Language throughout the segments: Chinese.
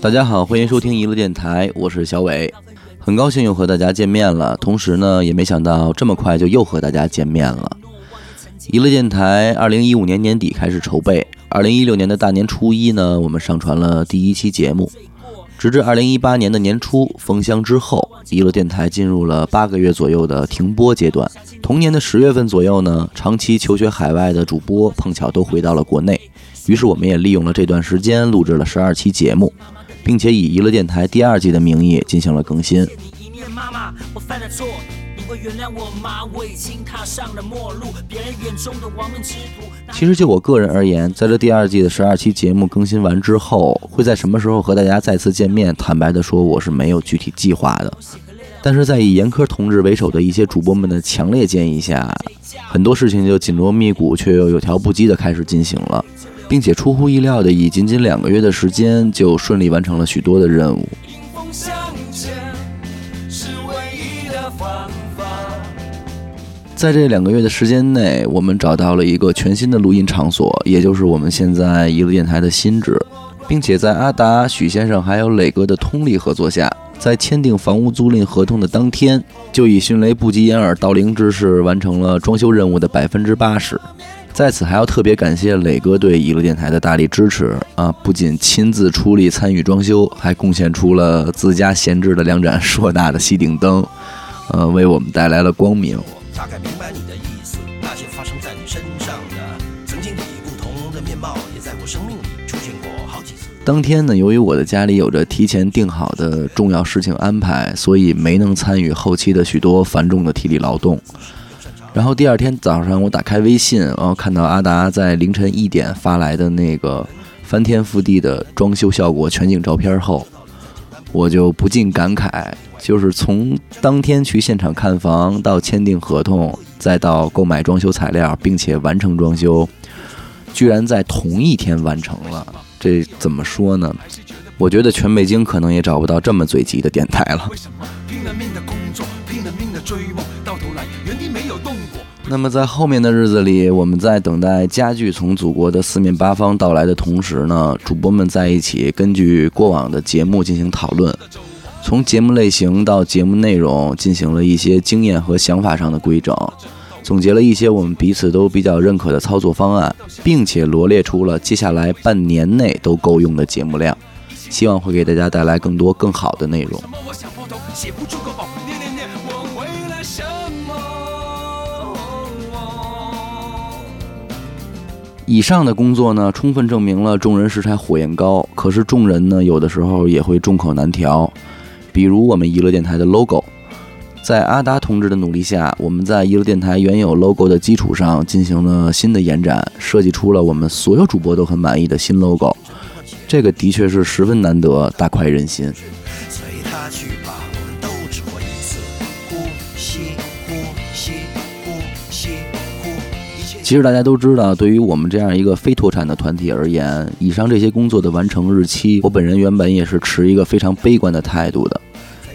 大家好，欢迎收听娱乐电台，我是小伟，很高兴又和大家见面了。同时呢，也没想到这么快就又和大家见面了。娱乐电台二零一五年年底开始筹备，二零一六年的大年初一呢，我们上传了第一期节目，直至二零一八年的年初封箱之后，娱乐电台进入了八个月左右的停播阶段。同年的十月份左右呢，长期求学海外的主播碰巧都回到了国内，于是我们也利用了这段时间录制了十二期节目。并且以娱乐电台第二季的名义进行了更新。其实就我个人而言，在这第二季的十二期节目更新完之后，会在什么时候和大家再次见面？坦白的说，我是没有具体计划的。但是在以严苛同志为首的一些主播们的强烈建议下，很多事情就紧锣密鼓却又有条不紊的开始进行了。并且出乎意料的，以仅仅两个月的时间，就顺利完成了许多的任务。在这两个月的时间内，我们找到了一个全新的录音场所，也就是我们现在一路电台的新址，并且在阿达、许先生还有磊哥的通力合作下，在签订房屋租赁合同的当天，就以迅雷不及掩耳盗铃之势，完成了装修任务的百分之八十。在此还要特别感谢磊哥对娱乐电台的大力支持啊！不仅亲自出力参与装修，还贡献出了自家闲置的两盏硕大的吸顶灯，呃，为我们带来了光明。我大概明白你的意思，那些发生在你身上的曾经以不同的面貌，也在我生命里出现过好几次。当天呢，由于我的家里有着提前定好的重要事情安排，所以没能参与后期的许多繁重的体力劳动。然后第二天早上，我打开微信，然后看到阿达在凌晨一点发来的那个翻天覆地的装修效果全景照片后，我就不禁感慨：就是从当天去现场看房，到签订合同，再到购买装修材料，并且完成装修，居然在同一天完成了。这怎么说呢？我觉得全北京可能也找不到这么嘴急的电台了。那么在后面的日子里，我们在等待家具从祖国的四面八方到来的同时呢，主播们在一起根据过往的节目进行讨论，从节目类型到节目内容进行了一些经验和想法上的规整，总结了一些我们彼此都比较认可的操作方案，并且罗列出了接下来半年内都够用的节目量，希望会给大家带来更多更好的内容。以上的工作呢，充分证明了众人拾柴火焰高。可是众人呢，有的时候也会众口难调。比如我们娱乐电台的 logo，在阿达同志的努力下，我们在娱乐电台原有 logo 的基础上进行了新的延展，设计出了我们所有主播都很满意的新 logo。这个的确是十分难得，大快人心。其实大家都知道，对于我们这样一个非脱产的团体而言，以上这些工作的完成日期，我本人原本也是持一个非常悲观的态度的。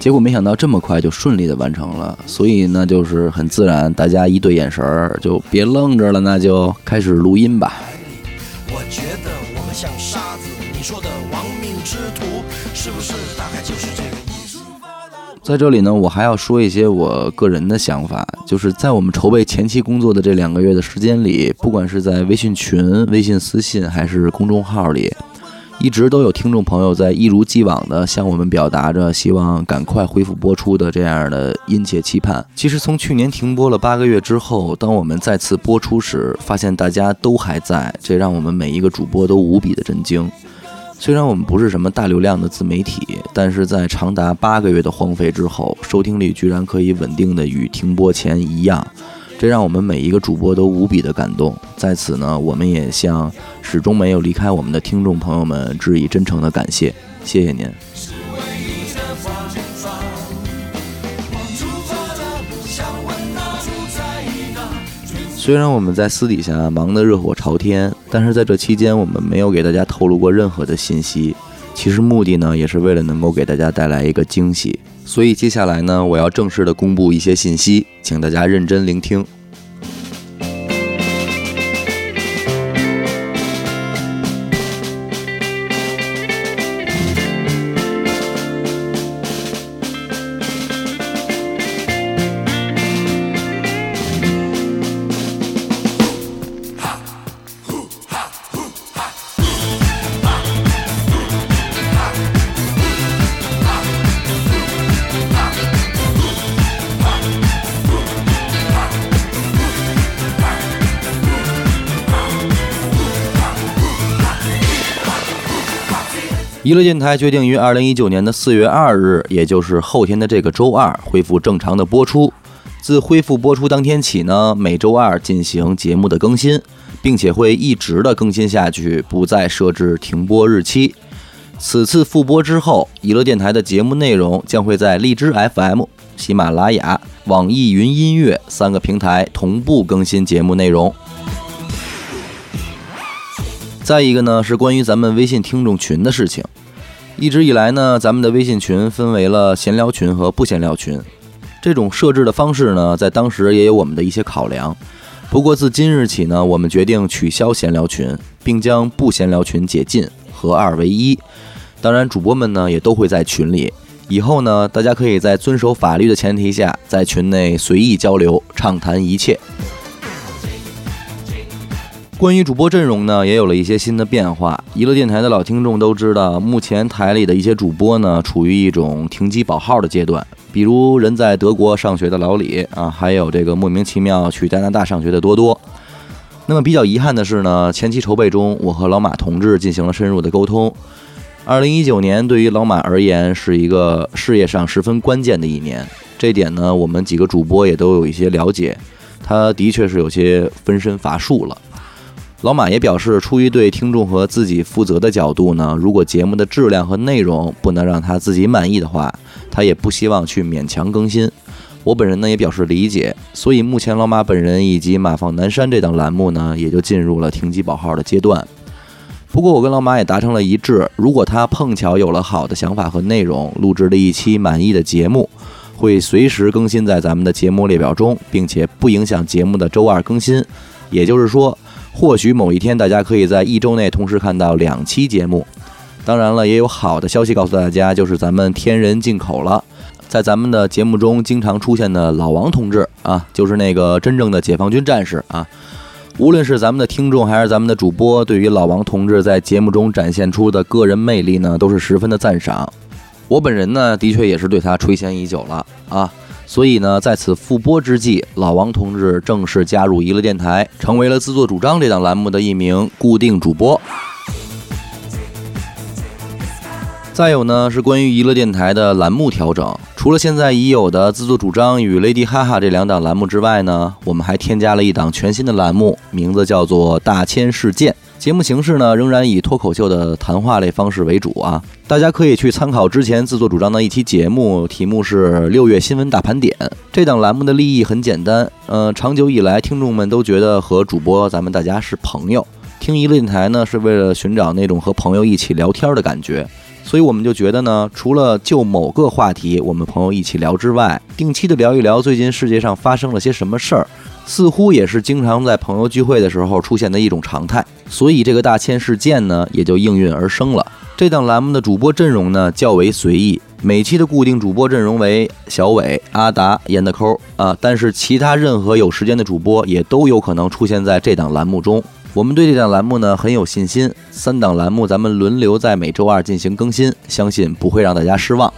结果没想到这么快就顺利的完成了，所以呢就是很自然，大家一对眼神儿，就别愣着了，那就开始录音吧。在这里呢，我还要说一些我个人的想法，就是在我们筹备前期工作的这两个月的时间里，不管是在微信群、微信私信还是公众号里，一直都有听众朋友在一如既往的向我们表达着希望赶快恢复播出的这样的殷切期盼。其实从去年停播了八个月之后，当我们再次播出时，发现大家都还在，这让我们每一个主播都无比的震惊。虽然我们不是什么大流量的自媒体，但是在长达八个月的荒废之后，收听率居然可以稳定的与停播前一样，这让我们每一个主播都无比的感动。在此呢，我们也向始终没有离开我们的听众朋友们致以真诚的感谢，谢谢您。虽然我们在私底下忙得热火朝天，但是在这期间我们没有给大家透露过任何的信息。其实目的呢，也是为了能够给大家带来一个惊喜。所以接下来呢，我要正式的公布一些信息，请大家认真聆听。娱乐电台决定于二零一九年的四月二日，也就是后天的这个周二，恢复正常的播出。自恢复播出当天起呢，每周二进行节目的更新，并且会一直的更新下去，不再设置停播日期。此次复播之后，娱乐电台的节目内容将会在荔枝 FM、喜马拉雅、网易云音乐三个平台同步更新节目内容。再一个呢，是关于咱们微信听众群的事情。一直以来呢，咱们的微信群分为了闲聊群和不闲聊群。这种设置的方式呢，在当时也有我们的一些考量。不过自今日起呢，我们决定取消闲聊群，并将不闲聊群解禁，合二为一。当然，主播们呢也都会在群里。以后呢，大家可以在遵守法律的前提下，在群内随意交流，畅谈一切。关于主播阵容呢，也有了一些新的变化。娱乐电台的老听众都知道，目前台里的一些主播呢，处于一种停机保号的阶段。比如人在德国上学的老李啊，还有这个莫名其妙去加拿大上学的多多。那么比较遗憾的是呢，前期筹备中，我和老马同志进行了深入的沟通。二零一九年对于老马而言是一个事业上十分关键的一年，这点呢，我们几个主播也都有一些了解。他的确是有些分身乏术了。老马也表示，出于对听众和自己负责的角度呢，如果节目的质量和内容不能让他自己满意的话，他也不希望去勉强更新。我本人呢也表示理解，所以目前老马本人以及马放南山这档栏目呢，也就进入了停机保号的阶段。不过我跟老马也达成了一致，如果他碰巧有了好的想法和内容，录制了一期满意的节目，会随时更新在咱们的节目列表中，并且不影响节目的周二更新。也就是说，或许某一天大家可以在一周内同时看到两期节目。当然了，也有好的消息告诉大家，就是咱们天人进口了，在咱们的节目中经常出现的老王同志啊，就是那个真正的解放军战士啊。无论是咱们的听众还是咱们的主播，对于老王同志在节目中展现出的个人魅力呢，都是十分的赞赏。我本人呢，的确也是对他垂涎已久了啊。所以呢，在此复播之际，老王同志正式加入娱乐电台，成为了自作主张这档栏目的一名固定主播。再有呢，是关于娱乐电台的栏目调整。除了现在已有的自作主张与 Lady 哈哈这两档栏目之外呢，我们还添加了一档全新的栏目，名字叫做大千世界。节目形式呢，仍然以脱口秀的谈话类方式为主啊。大家可以去参考之前自作主张的一期节目，题目是六月新闻大盘点。这档栏目的立意很简单，呃，长久以来听众们都觉得和主播咱们大家是朋友，听娱乐电台呢是为了寻找那种和朋友一起聊天的感觉。所以我们就觉得呢，除了就某个话题我们朋友一起聊之外，定期的聊一聊最近世界上发生了些什么事儿，似乎也是经常在朋友聚会的时候出现的一种常态。所以这个大千世界呢，也就应运而生了。这档栏目的主播阵容呢较为随意，每期的固定主播阵容为小伟、阿达、严的抠啊，但是其他任何有时间的主播也都有可能出现在这档栏目中。我们对这档栏目呢很有信心，三档栏目咱们轮流在每周二进行更新，相信不会让大家失望。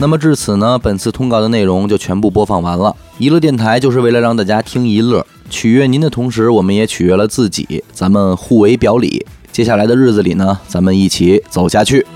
那么至此呢，本次通告的内容就全部播放完了。娱乐电台就是为了让大家听一乐，取悦您的同时，我们也取悦了自己，咱们互为表里。接下来的日子里呢，咱们一起走下去。